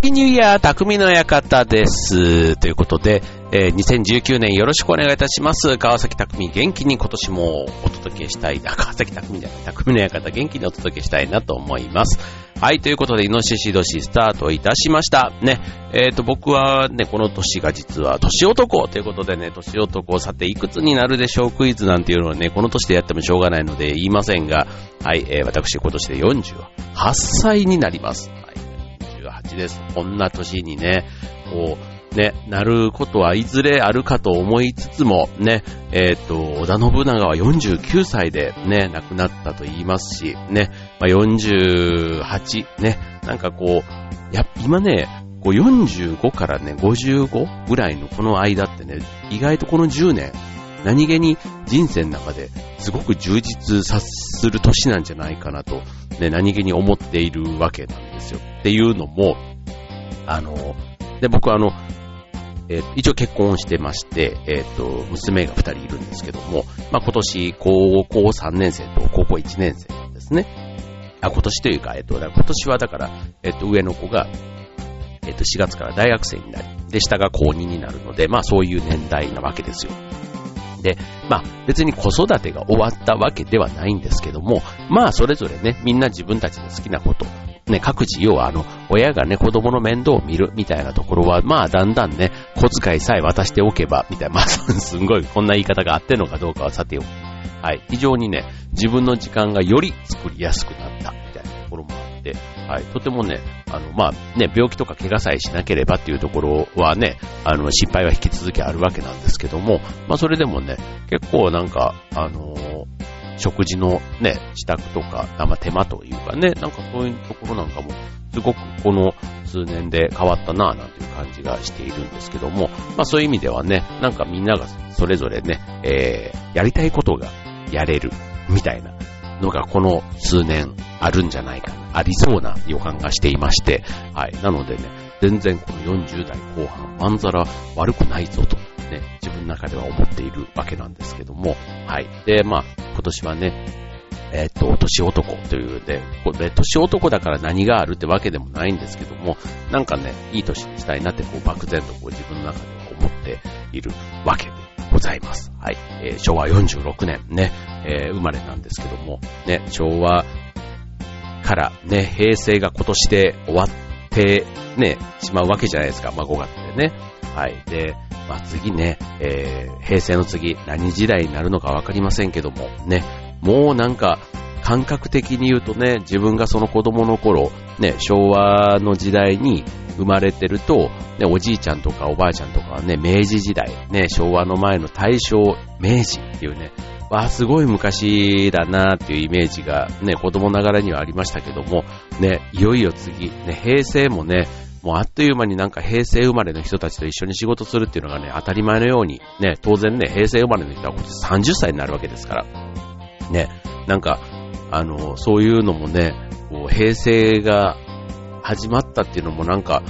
ッピーニューイヤー、匠の館です。ということで、えー、2019年よろしくお願いいたします。川崎匠元気に今年もお届けしたいな。川崎匠じゃない、匠の館元気にお届けしたいなと思います。はい、ということで、イノシシ年スタートいたしました。ね、えっ、ー、と、僕はね、この年が実は年男ということでね、年男、さていくつになるでしょうクイズなんていうのはね、この年でやってもしょうがないので言いませんが、はい、えー、私今年で48歳になります。です。こんな年にね、こう、ね、なることはいずれあるかと思いつつも、ね、えっ、ー、と、織田信長は49歳でね、亡くなったと言いますし、ね、まあ、48、ね、なんかこう、や、今ね、こう45からね、55ぐらいのこの間ってね、意外とこの10年、何気に人生の中ですごく充実さする年なんじゃないかなと、ね、何気に思っているわけなんですよ。っていうのも、あの、で、僕はあの、えー、一応結婚してまして、えっ、ー、と、娘が二人いるんですけども、まあ、今年高校3年生と高校1年生ですね。あ、今年というか、えっ、ー、と、今年はだから、えっ、と、上の子が、えっ、と、4月から大学生になり、で、下が高2になるので、まあ、そういう年代なわけですよ。で、まあ別に子育てが終わったわけではないんですけども、まあそれぞれね、みんな自分たちの好きなこと、ね、各自、要はあの、親がね、子供の面倒を見るみたいなところは、まあだんだんね、小遣いさえ渡しておけば、みたいな、まあ すんごいこんな言い方があってんのかどうかはさておき。はい。非常にね、自分の時間がより作りやすくなった、みたいなところもあって、はい。とてもね、あの、まあね、病気とか怪我さえしなければっていうところはね、あの、失敗は引き続きあるわけなんですけども、まあそれでもね、結構なんか、あのー、食事のね、支度とか、まあ、手間というかね、なんかそういうところなんかも、すごくこの数年で変わったなぁなんていう感じがしているんですけども、まあそういう意味ではね、なんかみんながそれぞれね、えー、やりたいことがやれる、みたいなのがこの数年あるんじゃないかな、ありそうな予感がしていまして、はい。なのでね、全然この40代後半、まんざら悪くないぞと、の中では思っているわけなんですけども、はい。で、まあ、今年はね、えっ、ー、と、年男というで、これ、年男だから何があるってわけでもないんですけども、なんかね、いい年にしたいなって、こう、漠然とこう自分の中では思っているわけでございます。はい。えー、昭和46年ね、えー、生まれなんですけども、ね、昭和からね、平成が今年で終わってね、しまうわけじゃないですか。まあ5月でね。はい。で、まあ次ね、えー、平成の次、何時代になるのかわかりませんけども、ね、もうなんか、感覚的に言うとね、自分がその子供の頃、ね、昭和の時代に生まれてると、ね、おじいちゃんとかおばあちゃんとかはね、明治時代、ね、昭和の前の大正、明治っていうね、わあ、すごい昔だなっていうイメージがね、子供ながらにはありましたけども、ね、いよいよ次、ね、平成もね、もうあっという間になんか平成生まれの人たちと一緒に仕事するっていうのがね、当たり前のように、ね、当然ね、平成生まれの人は今年30歳になるわけですから、ね、なんか、あの、そういうのもね、こう平成が始まったっていうのもなんか、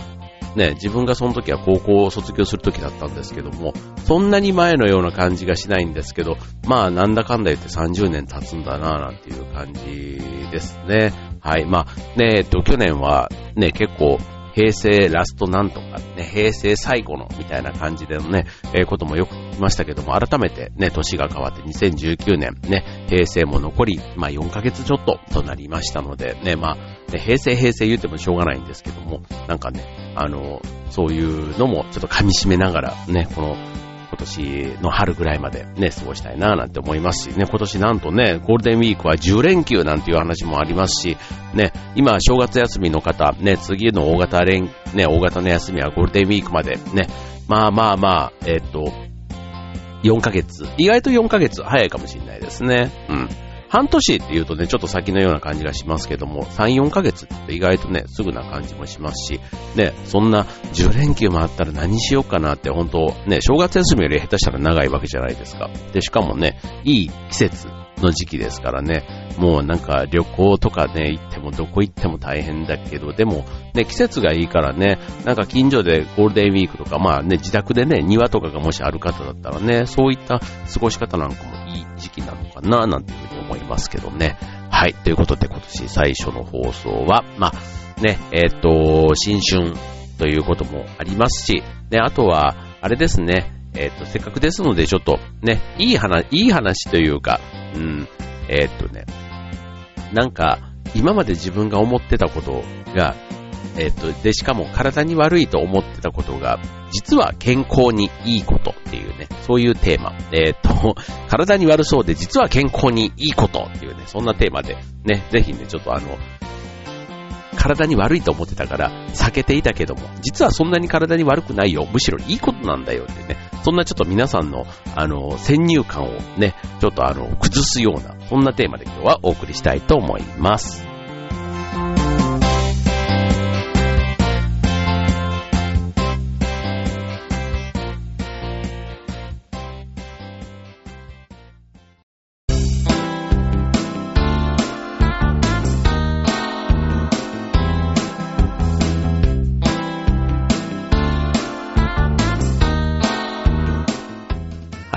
ね、自分がその時は高校を卒業する時だったんですけども、そんなに前のような感じがしないんですけど、まあなんだかんだ言って30年経つんだなぁなんていう感じですね。はい。まあね、えっと、去年はね、結構平成ラストなんとか、ね、平成最後のみたいな感じでのね、えー、こともよく聞きましたけども、改めてね、年が変わって2019年ね、平成も残り、まあ4ヶ月ちょっととなりましたので、ね、まあ、ね、平成平成言ってもしょうがないんですけども、なんかね、あの、そういうのもちょっと噛み締めながらね、この今年の春ぐらいまでね、過ごしたいななんて思いますしね、今年なんとね、ゴールデンウィークは10連休なんていう話もありますし、ね、今正月休みの方、ね、次の大型連、ね、大型の休みはゴールデンウィークまでね、まあまあまあ、えっと、4ヶ月。意外と4ヶ月早いかもしれないですね。うん。半年って言うとね、ちょっと先のような感じがしますけども、3、4ヶ月って意外とね、すぐな感じもしますし、ね、そんな10連休もあったら何しようかなって本当、ね、正月休みより下手したら長いわけじゃないですか。で、しかもね、いい季節の時期ですからね、もうなんか旅行とかね、行ってもどこ行っても大変だけど、でもね、季節がいいからね、なんか近所でゴールデンウィークとか、まあね、自宅でね、庭とかがもしある方だったらね、そういった過ごし方なんかもいい時期なのかな、なんていうふうに思いますけどね。はい。ということで今年最初の放送は、まあ、ね、えっ、ー、と、新春ということもありますし、ね、あとは、あれですね、えっ、と、せっかくですので、ちょっとね、いい話、いい話というか、うん、えっ、とね、なんか、今まで自分が思ってたことが、えっ、と、で、しかも体に悪いと思ってたことが、実は健康にいいことっていうね、そういうテーマ。えっ、と、体に悪そうで実は健康にいいことっていうね、そんなテーマで、ね、ぜひね、ちょっとあの、体に悪いと思ってたから避けていたけども、実はそんなに体に悪くないよ。むしろいいことなんだよってね。そんなちょっと皆さんの、あの、先入観をね、ちょっとあの、崩すような、そんなテーマで今日はお送りしたいと思います。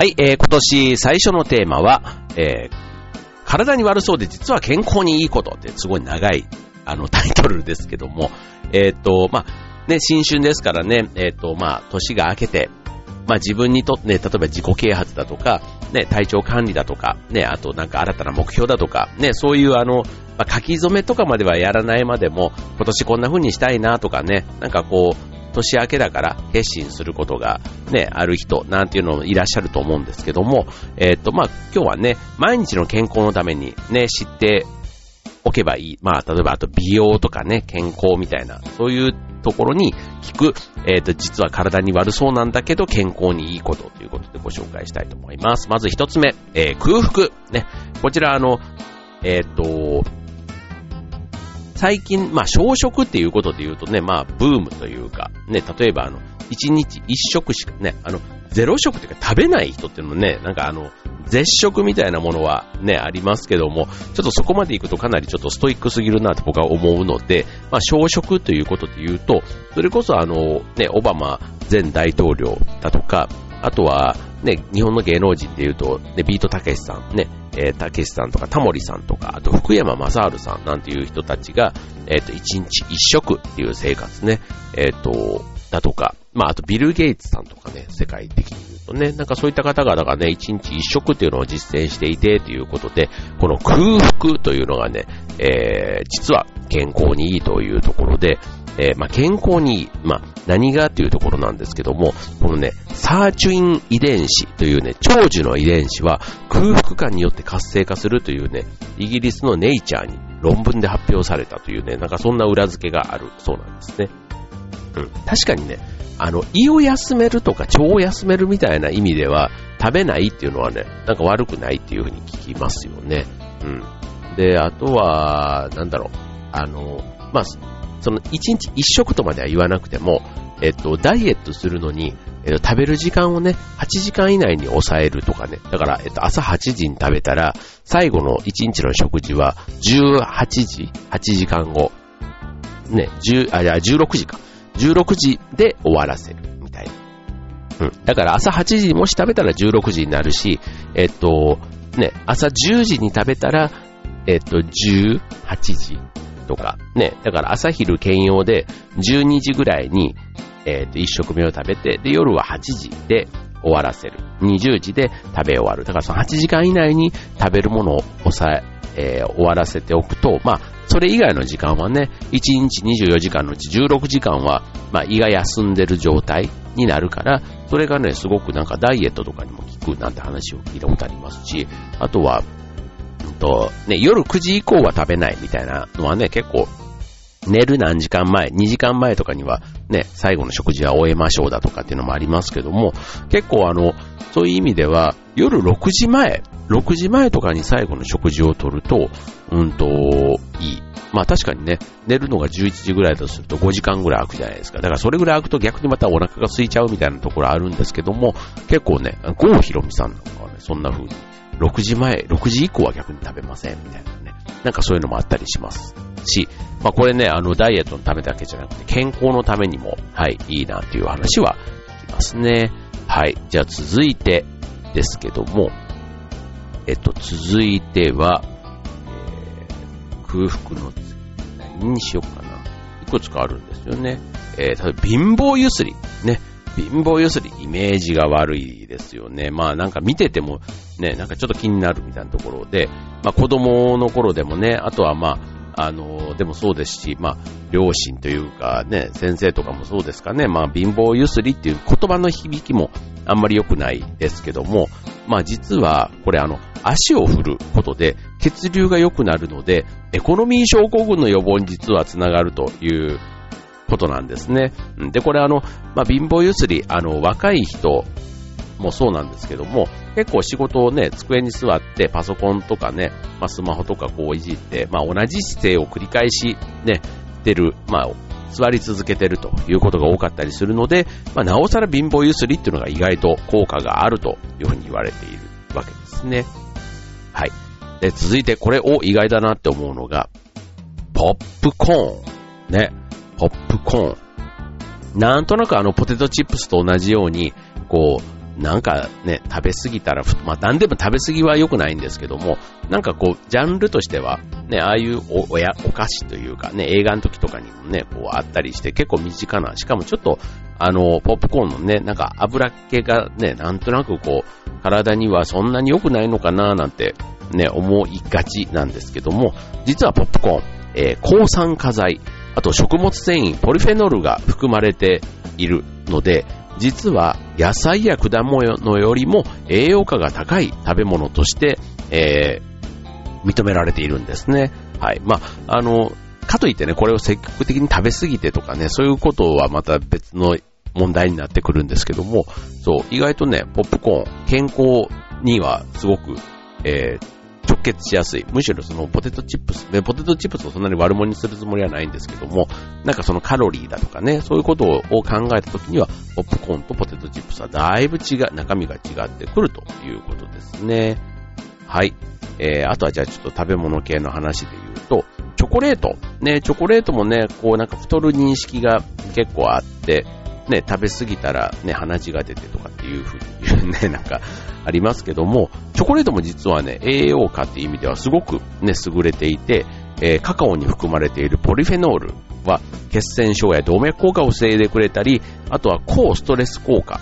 はい、えー、今年最初のテーマは、えー、体に悪そうで実は健康にいいことってすごい長い、あの、タイトルですけども、えっ、と、まあ、ね、新春ですからね、えっ、と、まあ、年が明けて、まあ自分にとってね、例えば自己啓発だとか、ね、体調管理だとか、ね、あとなんか新たな目標だとか、ね、そういうあの、まあ、書き初めとかまではやらないまでも、今年こんな風にしたいなとかね、なんかこう、年明けだから決心することがね、ある人なんていうのもいらっしゃると思うんですけども、えっ、と、まあ、今日はね、毎日の健康のためにね、知っておけばいい。まあ、例えばあと美容とかね、健康みたいな、そういうところに聞く、えっ、と、実は体に悪そうなんだけど健康にいいことということでご紹介したいと思います。まず一つ目、えー、空腹。ね、こちらあの、えっ、と、最近、まあ、小食っていうことで言うとね、まあ、ブームというか、ね、例えばあの、一日一食しかね、あの、ゼロ食っていうか食べない人っていうのもね、なんかあの、絶食みたいなものはね、ありますけども、ちょっとそこまで行くとかなりちょっとストイックすぎるなと僕は思うので、まあ、小食ということで言うと、それこそあの、ね、オバマ前大統領だとか、あとは、ね、日本の芸能人で言うと、ね、ビートたけしさん、ね、えー、たけしさんとか、タモリさんとか、あと福山雅治さんなんていう人たちが、えっ、ー、と、一日一食っていう生活ね、えっ、ー、と、だとか、まあ、あとビル・ゲイツさんとかね、世界的に言うとね、なんかそういった方々がね、一日一食っていうのを実践していて、ということで、この空腹というのがね、えー、実は健康にいいというところで、えー、まあ、健康にいい、まあ、何がっていうところなんですけども、このね、サーチュイン遺伝子というね、長寿の遺伝子は空腹感によって活性化するというね、イギリスのネイチャーに論文で発表されたというね、なんかそんな裏付けがあるそうなんですね。うん、確かにね、あの、胃を休めるとか腸を休めるみたいな意味では、食べないっていうのはね、なんか悪くないっていうふうに聞きますよね。うん。で、あとは、なんだろう、あの、まあ、その1日1食とまでは言わなくても、えっと、ダイエットするのに、えっと、食べる時間をね、8時間以内に抑えるとかね。だから、えっと、朝8時に食べたら、最後の1日の食事は18時、8時間後。ね、10、あ、いや、16時か。16時で終わらせる、みたいな。うん。だから朝8時にもし食べたら16時になるし、えっと、ね、朝10時に食べたら、えっと、18時とか、ね、だから朝昼兼用で12時ぐらいに、えっ、ー、と、1食目を食べて、で、夜は8時で終わらせる。20時で食べ終わる。だからその8時間以内に食べるものを抑え、えー、終わらせておくと、まあ、それ以外の時間はね、1日24時間のうち16時間は、まあ、胃が休んでる状態になるから、それがね、すごくなんかダイエットとかにも効くなんて話を聞いたことありますし、あとは、と、ね、夜9時以降は食べないみたいなのはね、結構、寝る何時間前、2時間前とかにはね、最後の食事は終えましょうだとかっていうのもありますけども、結構あの、そういう意味では、夜6時前、6時前とかに最後の食事をとると、うんと、いい。まあ確かにね、寝るのが11時ぐらいだとすると5時間ぐらい空くじゃないですか。だからそれぐらい空くと逆にまたお腹が空いちゃうみたいなところあるんですけども、結構ね、郷ひろみさんなんかはね、そんな風に6時前、6時以降は逆に食べません、みたいなね。なんかそういうのもあったりしますし、まあこれね、あの、ダイエットのためだけじゃなくて、健康のためにも、はい、いいなっていう話は聞きますね。はい。じゃあ続いてですけども、えっと、続いては、えー、空腹の何にしようかな。いくつかあるんですよね。えー、例えば貧乏ゆすり。ね。貧乏ゆすり、イメージが悪いですよね。まあなんか見ててもね、なんかちょっと気になるみたいなところで、まあ子供の頃でもね、あとはまあ、あの、でもそうですし、まあ、両親というかね、先生とかもそうですかね、まあ、貧乏ゆすりっていう言葉の響きもあんまり良くないですけども、まあ実は、これあの、足を振ることで血流が良くなるので、エコノミー症候群の予防に実はつながるということなんですね。で、これあの、まあ、貧乏ゆすり、あの、若い人もそうなんですけども、結構仕事をね、机に座ってパソコンとかね、まあ、スマホとかこういじって、まあ、同じ姿勢を繰り返しね、してる、まあ、座り続けてるということが多かったりするので、まあ、なおさら貧乏ゆすりっていうのが意外と効果があるというふうに言われているわけですね。はい。で、続いてこれを意外だなって思うのが、ポップコーン。ね。ポップコーン。なんとなくあのポテトチップスと同じように、こう、なんかね、食べ過ぎたら、まあ何でも食べ過ぎは良くないんですけども、なんかこう、ジャンルとしては、ね、ああいうおおやお菓子というかね、映画の時とかにもね、こうあったりして結構身近な、しかもちょっと、あの、ポップコーンのね、なんか油っ気がね、なんとなくこう、体にはそんなに良くないのかななんてね、思いがちなんですけども、実はポップコーン、えー、抗酸化剤、あと食物繊維、ポリフェノールが含まれているので、実は野菜や果物よりも栄養価が高い食べ物として、えー、認められているんですね。はい。まあ、あの、かといってね、これを積極的に食べ過ぎてとかね、そういうことはまた別の問題になってくるんですけども、そう、意外とね、ポップコーン、健康にはすごく、えー、直結しやすい。むしろそのポテトチップス、で、ポテトチップスをそんなに悪者にするつもりはないんですけども、なんかそのカロリーだとかね、そういうことを考えたときには、ポップコーンとポテトチップスはだいぶ違う、中身が違ってくるということですね。はい。えー、あとはじゃあちょっと食べ物系の話で言うと、チョコレート。ね、チョコレートもね、こうなんか太る認識が結構あって、ね、食べ過ぎたらね、鼻血が出てとかっていう風に言うね、なんかありますけども、チョコレートも実はね、栄養価っていう意味ではすごくね、優れていて、えー、カカオに含まれているポリフェノールは血栓症や動脈硬化を防いでくれたり、あとは抗ストレス効果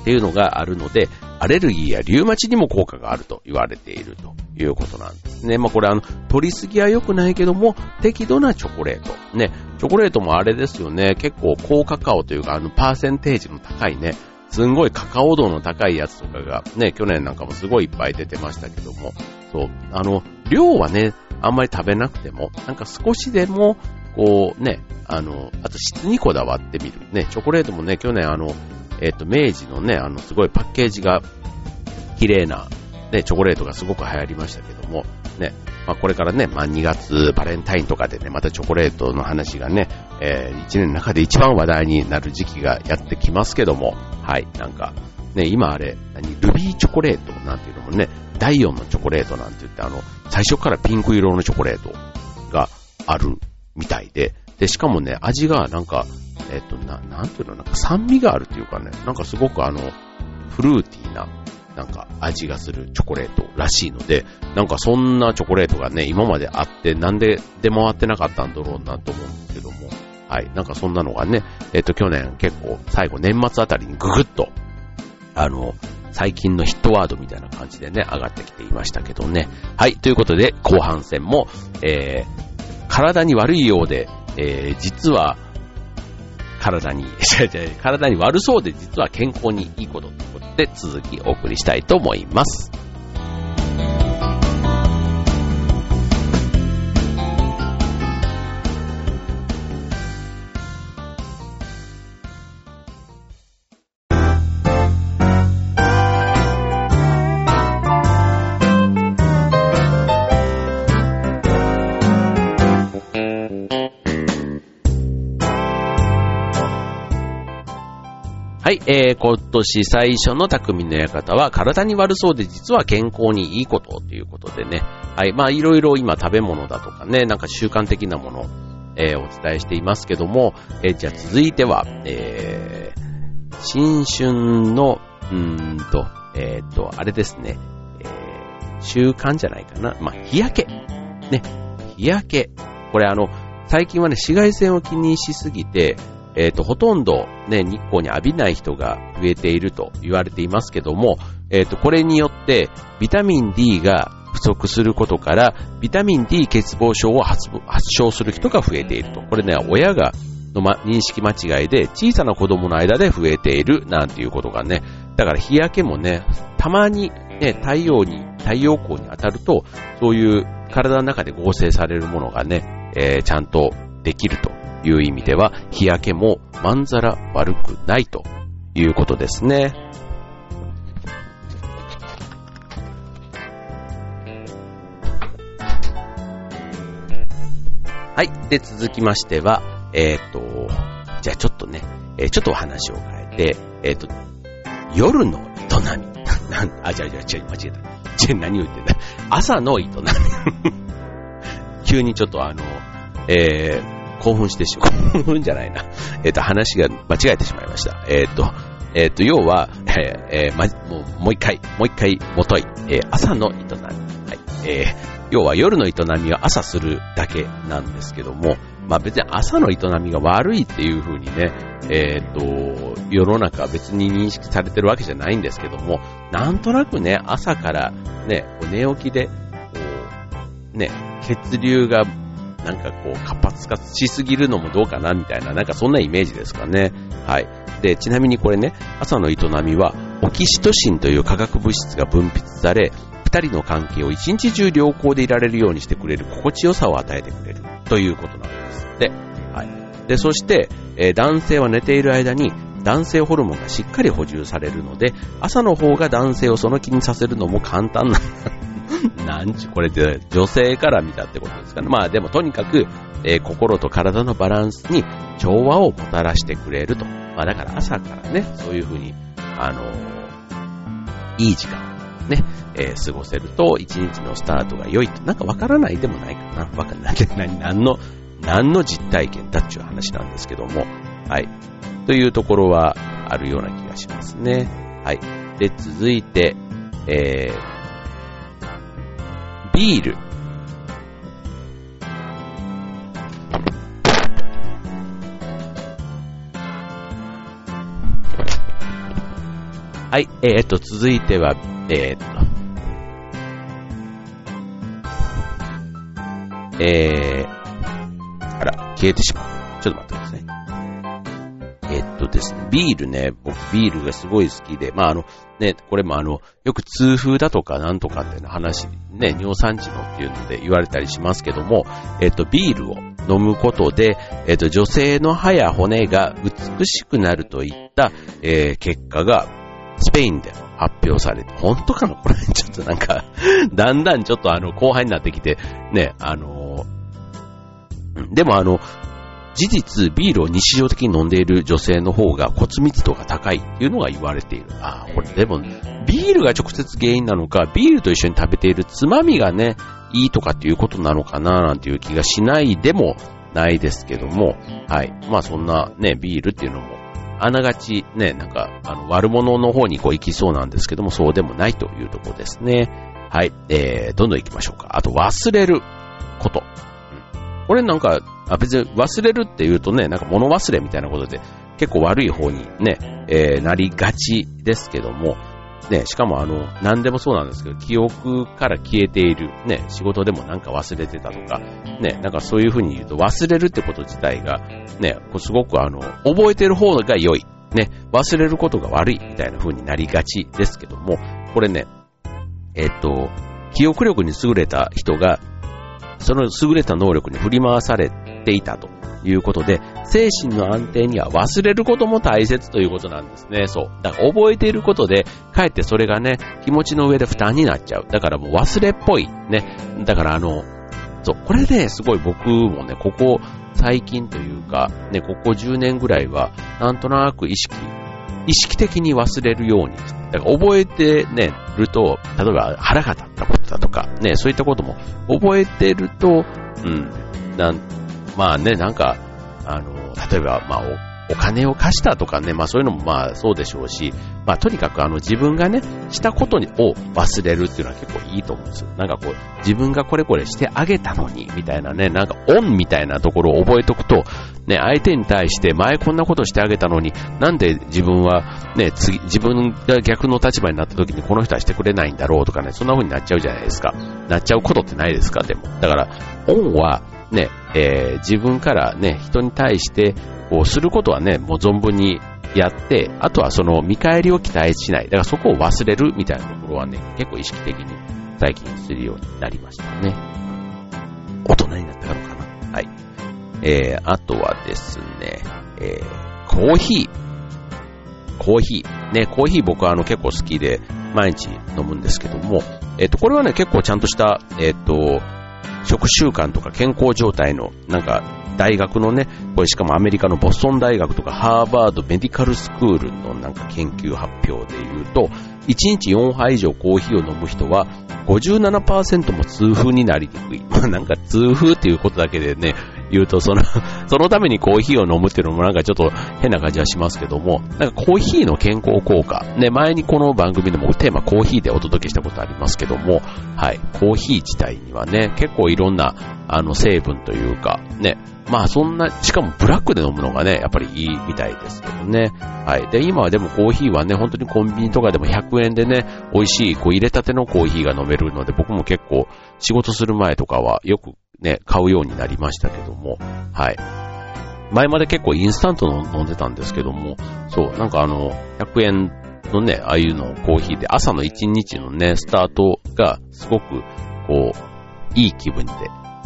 っていうのがあるので、アレルギーやリウマチにも効果があると言われているということなんですね。まあこれあの、取りすぎは良くないけども、適度なチョコレート。ね、チョコレートもあれですよね、結構高カカオというかあの、パーセンテージの高いね、すんごいカカオ度の高いやつとかがね、去年なんかもすごいいっぱい出てましたけども、そう、あの、量はね、あんまり食べなくても、なんか少しでも、こうね、あの、あと質にこだわってみる。ね、チョコレートもね、去年あの、えっ、ー、と、明治のね、あの、すごいパッケージが綺麗な、ね、チョコレートがすごく流行りましたけども、ね、まあ、これからね、まあ、2月バレンタインとかでね、またチョコレートの話がね、えー、1年の中で一番話題になる時期がやってきますけども、はい、なんか、ね、今あれ、何、ルビーチョコレートなんていうのもね、第4のチョコレートなんて言って、あの、最初からピンク色のチョコレートがあるみたいで、で、しかもね、味がなんか、えっ、と、な、なんていうの、なんか酸味があるっていうかね、なんかすごくあの、フルーティーな、なんか味がするチョコレートらしいので、なんかそんなチョコレートがね、今まであって、なんで出回ってなかったんだろうなと思うんですけども、はい、なんかそんなのがね、えっ、と、去年結構最後年末あたりにぐぐっと、あの、最近のヒットワードみたいな感じでね、上がってきていましたけどね。はい、ということで、後半戦も、えー、体に悪いようで、えー、実は、体に、体に悪そうで実は健康にいいことということで続きお送りしたいと思います。はい、えー、今年最初の匠の館は体に悪そうで実は健康にいいことということでね。はい、まあいろいろ今食べ物だとかね、なんか習慣的なもの、えー、お伝えしていますけども、えー、じゃあ続いては、えー、新春の、うーんと、えっ、と、あれですね、えー、習慣じゃないかな。まあ日焼け。ね、日焼け。これあの、最近はね、紫外線を気にしすぎて、えっ、と、ほとんどね、日光に浴びない人が増えていると言われていますけども、えっ、と、これによって、ビタミン D が不足することから、ビタミン D 欠乏症を発症する人が増えていると。これね、親がの、ま、認識間違いで小さな子供の間で増えているなんていうことがね、だから日焼けもね、たまにね、太陽に、太陽光に当たると、そういう体の中で合成されるものがね、えー、ちゃんとできるという意味では、日焼けもまんざら悪くないということですね。はい。で、続きましては、えっ、ー、と、じゃあちょっとね、えー、ちょっとお話を変えて、えっ、ー、と、夜の営み。なん、あ、じゃあ、じゃあ、違う、間違えた。ち何を言ってんだ。朝の営み。急にちょっとあの、えー、興奮してしまう。興奮じゃないな。えっ、と、話が間違えてしまいました。えっ、と、えっ、と、要は、えー、ま、もう、もう一回、もう一回、もとい、え朝の営み。はい。え要は夜の営みは朝するだけなんですけども、まあ別に朝の営みが悪いっていう風にね、えっ、ー、と、世の中は別に認識されてるわけじゃないんですけども、なんとなくね、朝からね、寝起きで、こう、ね、血流がなんかこう活発化しすぎるのもどうかなみたいな、なんかそんなイメージですかね。はい。で、ちなみにこれね、朝の営みは、オキシトシンという化学物質が分泌され、二人の関係を一日中良好でいられるようにしてくれる心地よさを与えてくれるということなんですって。はい。で、そして、えー、男性は寝ている間に男性ホルモンがしっかり補充されるので、朝の方が男性をその気にさせるのも簡単なんだ なんちゅ、これって女性から見たってことですかね。まあでもとにかく、えー、心と体のバランスに調和をもたらしてくれると。まあだから朝からね、そういうふうに、あのー、いい時間ね、えー、過ごせると一日のスタートが良いと、なんかわからないでもないかな。わかんない。何、何の、何の実体験だっていう話なんですけども、はい。というところはあるような気がしますね。はい。で、続いて、えー、ビール。はい、えー、っと、続いては、えー、っと、えー、あら、消えてしまう。ちょっと待ってください。ですね、ビールね、僕ビールがすごい好きで、まああの、ね、これもあの、よく痛風だとかなんとかって話、ね、尿酸値のっていうので言われたりしますけども、えっと、ビールを飲むことで、えっと、女性の歯や骨が美しくなるといった、えー、結果がスペインで発表されて、本当かな？これ、ちょっとなんか だんだんちょっとあの、後輩になってきて、ね、あのでもあの、事実、ビールを日常的に飲んでいる女性の方が骨密度が高いっていうのが言われている。あこれでも、ビールが直接原因なのか、ビールと一緒に食べているつまみがね、いいとかっていうことなのかななんていう気がしないでもないですけども、はい。まあそんなね、ビールっていうのもあながちね、なんか、あの、悪者の方にこう行きそうなんですけども、そうでもないというところですね。はい。えー、どんどん行きましょうか。あと、忘れること。うん、これなんか、あ別に忘れるって言うとね、なんか物忘れみたいなことで、結構悪い方にね、えー、なりがちですけども、ね、しかもあの、何でもそうなんですけど、記憶から消えている、ね、仕事でもなんか忘れてたとか、ね、なんかそういう風に言うと忘れるってこと自体が、ね、すごくあの、覚えてる方が良い、ね、忘れることが悪いみたいな風になりがちですけども、これね、えっと、記憶力に優れた人が、その優れた能力に振り回されていたということで、精神の安定には忘れることも大切ということなんですね。そう。だから覚えていることで、かえってそれがね、気持ちの上で負担になっちゃう。だからもう忘れっぽい。ね。だからあの、そう、これね、すごい僕もね、ここ最近というか、ね、ここ10年ぐらいは、なんとなく意識、意識的に忘れるようにだから覚えてね、ると、例えば腹が立ったことだとか、ね、そういったことも覚えてると、うん、なん、まあね、なんか、あの、例えば、まあ、お金を貸したとかね、まあそういうのもまあそうでしょうし、まあとにかくあの自分がね、したことにを忘れるっていうのは結構いいと思うんですよ。なんかこう、自分がこれこれしてあげたのに、みたいなね、なんかオンみたいなところを覚えとくと、ね、相手に対して前こんなことしてあげたのに、なんで自分はね、次、自分が逆の立場になった時にこの人はしてくれないんだろうとかね、そんな風になっちゃうじゃないですか。なっちゃうことってないですか？でも。だから、オンはね、えー、自分からね、人に対して、こうすることはね、もう存分にやって、あとはその見返りを期待しない。だからそこを忘れるみたいなところはね、結構意識的に最近するようになりましたね。大人になったのかな？はい。えー、あとはですね、えー、コーヒー。コーヒー。ね、コーヒー僕はあの結構好きで毎日飲むんですけども、えっ、ー、と、これはね、結構ちゃんとした、えっ、ー、と、食習慣とか健康状態の、なんか、大学のね、これしかもアメリカのボストン大学とかハーバードメディカルスクールのなんか研究発表で言うと、1日4杯以上コーヒーを飲む人は57%も痛風になりにくい。まあなんか痛風っていうことだけでね、言うと、その そのためにコーヒーを飲むっていうのもなんかちょっと変な感じはしますけども、なんかコーヒーの健康効果、ね、前にこの番組でもテーマコーヒーでお届けしたことありますけども、はい、コーヒー自体にはね、結構いろんな、あの、成分というか、ね、まあそんな、しかもブラックで飲むのがね、やっぱりいいみたいですけどね。はい。で、今はでもコーヒーはね、本当にコンビニとかでも100円でね、美味しい、こう入れたてのコーヒーが飲めるので、僕も結構仕事する前とかはよくね、買うようになりましたけども、はい。前まで結構インスタントの飲んでたんですけども、そう、なんかあの、100円のね、ああいうのコーヒーで朝の1日のね、スタートがすごく、こう、いい気分で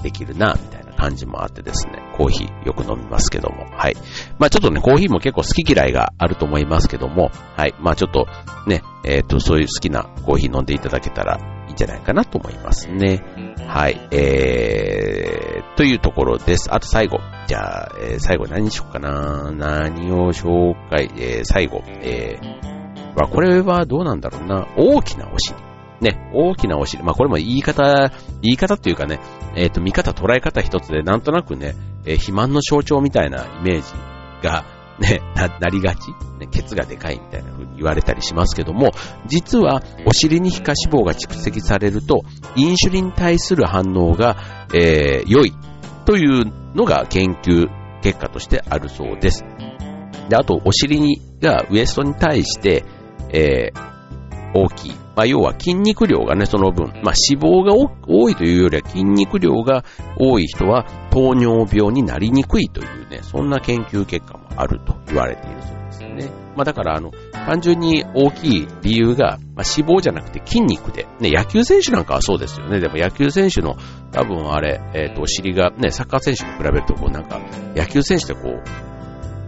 できるな、みたいな感じもあってですね、コーヒーよく飲みますけども、はい。まあちょっとね、コーヒーも結構好き嫌いがあると思いますけども、はい。まあちょっとね、えっ、ー、と、そういう好きなコーヒー飲んでいただけたらいいんじゃないかなと思いますね。はい。えー、というところです。あと最後。じゃあ、えー、最後何しようかな何を紹介、えー、最後。えー、まあこれはどうなんだろうな。大きなお尻。ね、大きなお尻。まあ、これも言い方、言い方っていうかね、えっ、ー、と、見方、捉え方一つで、なんとなくね、えー、肥満の象徴みたいなイメージが、ね、な、なりがち、ね、ケツがでかいみたいな風に言われたりしますけども、実はお尻に皮下脂肪が蓄積されると、インシュリンに対する反応が、えー、良いというのが研究結果としてあるそうです。で、あと、お尻がウエストに対して、えー、大きい。まあ、要は筋肉量がね、その分、まあ、脂肪が多いというよりは筋肉量が多い人は糖尿病になりにくいというね、そんな研究結果もあると言われているそうですね。まあ、だからあの、単純に大きい理由が、まあ、脂肪じゃなくて筋肉で、ね、野球選手なんかはそうですよね。でも野球選手の多分あれ、えっ、ー、と、お尻がね、サッカー選手に比べるとこうなんか、野球選手ってこう、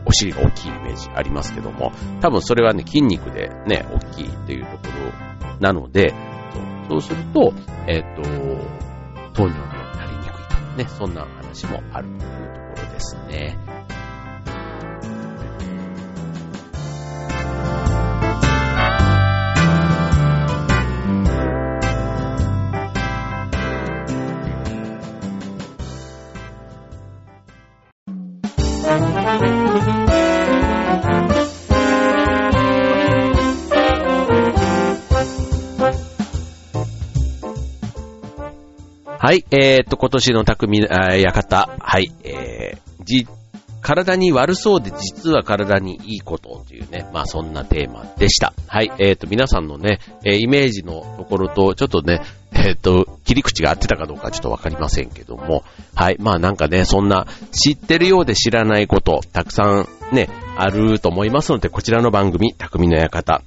お尻が大きいイメージありますけども、多分それはね、筋肉でね、大きいというところなので、そうすると、えっ、ー、と、糖尿病になりにくいと。ね、そんな話もあるというところですね。はい、えー、っと、今年の匠、館、はい、えー、じ、体に悪そうで実は体にいいことというね、まあそんなテーマでした。はい、えー、っと、皆さんのね、え、イメージのところと、ちょっとね、えー、っと、切り口が合ってたかどうかちょっとわかりませんけども、はい、まあなんかね、そんな知ってるようで知らないこと、たくさんね、あると思いますので、こちらの番組、匠の館、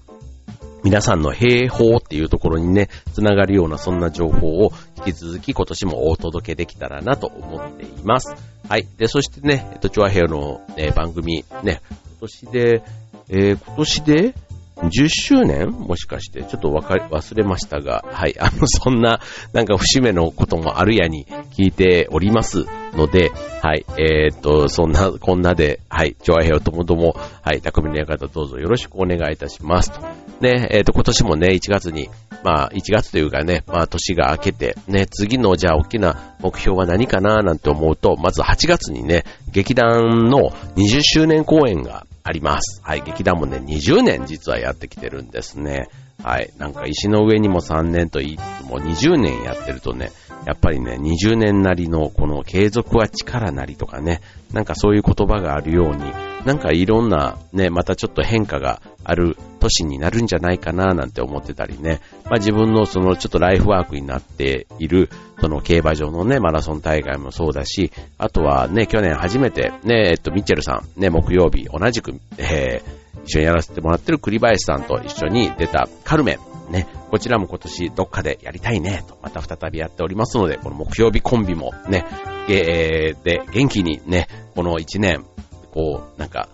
皆さんの平方っていうところにね、つながるようなそんな情報を引き続き今年もお届けできたらなと思っています。はい。で、そしてね、えっと、チョアヘヨの、ね、番組、ね、今年で、えー、今年で、10周年？もしかして、ちょっとわかり、忘れましたが、はい、あの、そんな、なんか節目のこともあるやに聞いておりますので、はい、えー、っと、そんな、こんなで、はい、チョアヘヨともども、はい、匠の館どうぞよろしくお願いいたしますと。ね、えー、っと、今年もね、1月に、まあ、1月というかね、まあ、年が明けて、ね、次のじゃあ大きな目標は何かななんて思うと、まず8月にね、劇団の20周年公演があります。はい、劇団もね、20年実はやってきてるんですね。はい。なんか石の上にも3年と言いつつも20年やってるとね、やっぱりね、20年なりのこの継続は力なりとかね、なんかそういう言葉があるように、なんかいろんなね、またちょっと変化がある年になるんじゃないかななんて思ってたりね、まあ自分のそのちょっとライフワークになっている、その競馬場のね、マラソン大会もそうだし、あとはね、去年初めてね、えっと、ミッチェルさん、ね、木曜日同じく、えー、一緒にやらせてもらってる栗林さんと一緒に出たカルメン。ね、こちらも今年どっかでやりたいね、と、また再びやっておりますので、この木曜日コンビもね、えー、で、元気にね、この一年、こう、なんか、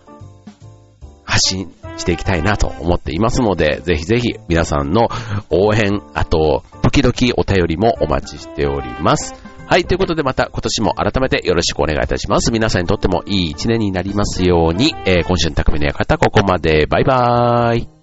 発信していきたいなと思っていますので、ぜひぜひ皆さんの応援、あと、時々お便りもお待ちしております。はい、ということでまた今年も改めてよろしくお願いいたします。皆さんにとってもいい一年になりますように、えー、今週の匠の館ここまで。バイバーイ。